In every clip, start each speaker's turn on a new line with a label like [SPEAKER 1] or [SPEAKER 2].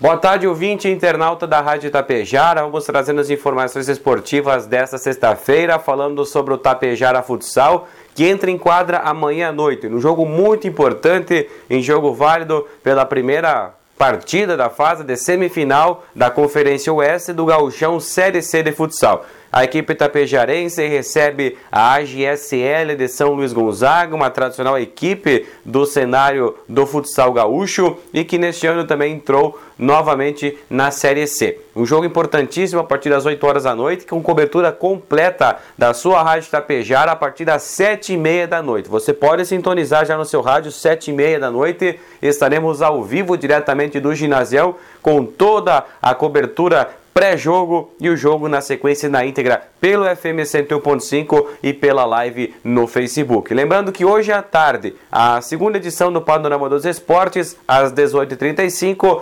[SPEAKER 1] Boa tarde, ouvinte e internauta da Rádio Tapejara. Vamos trazendo as informações esportivas desta sexta-feira, falando sobre o Tapejara Futsal, que entra em quadra amanhã à noite, num jogo muito importante, em jogo válido pela primeira partida da fase de semifinal da Conferência Oeste do Gauchão Série C de Futsal. A equipe tapejarense recebe a AGSL de São Luís Gonzaga, uma tradicional equipe do cenário do futsal gaúcho e que neste ano também entrou novamente na Série C. Um jogo importantíssimo a partir das 8 horas da noite, com cobertura completa da sua rádio Tapejara a partir das 7 e meia da noite. Você pode sintonizar já no seu rádio, 7 e meia da noite. Estaremos ao vivo diretamente do ginásio com toda a cobertura pré-jogo e o jogo na sequência na íntegra pelo FM 101.5 e pela live no Facebook. Lembrando que hoje à tarde, a segunda edição do Panorama dos Esportes, às 18h35,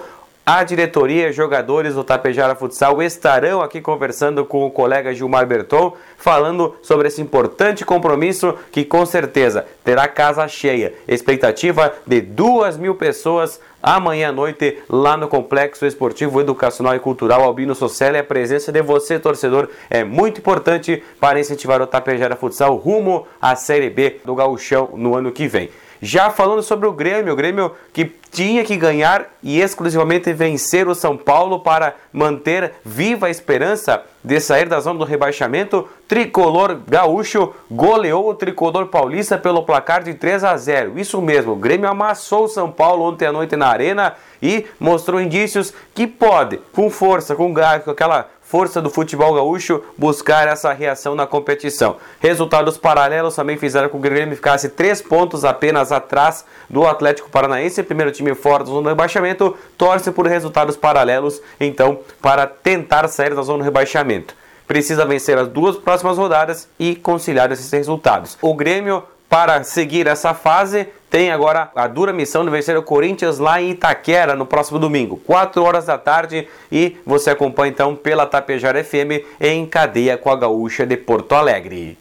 [SPEAKER 1] a diretoria e jogadores do Tapejara Futsal estarão aqui conversando com o colega Gilmar Berton, falando sobre esse importante compromisso que com certeza terá casa cheia. Expectativa de duas mil pessoas amanhã à noite lá no Complexo Esportivo Educacional e Cultural Albino Socelli. A presença de você, torcedor, é muito importante para incentivar o Tapejara Futsal rumo à Série B do Gauchão no ano que vem. Já falando sobre o Grêmio, o Grêmio que tinha que ganhar e exclusivamente vencer o São Paulo para manter viva a esperança de sair da zona do rebaixamento, tricolor gaúcho goleou o tricolor paulista pelo placar de 3 a 0. Isso mesmo, o Grêmio amassou o São Paulo ontem à noite na Arena e mostrou indícios que pode, com força, com garra, com aquela força do futebol gaúcho buscar essa reação na competição. Resultados paralelos também fizeram com que o Grêmio ficasse três pontos apenas atrás do Atlético Paranaense, primeiro time fora da zona do rebaixamento, torce por resultados paralelos, então, para tentar sair da zona do rebaixamento. Precisa vencer as duas próximas rodadas e conciliar esses resultados. O Grêmio para seguir essa fase, tem agora a dura missão de vencer o Corinthians lá em Itaquera no próximo domingo, 4 horas da tarde. E você acompanha então pela Tapejara FM em cadeia com a Gaúcha de Porto Alegre.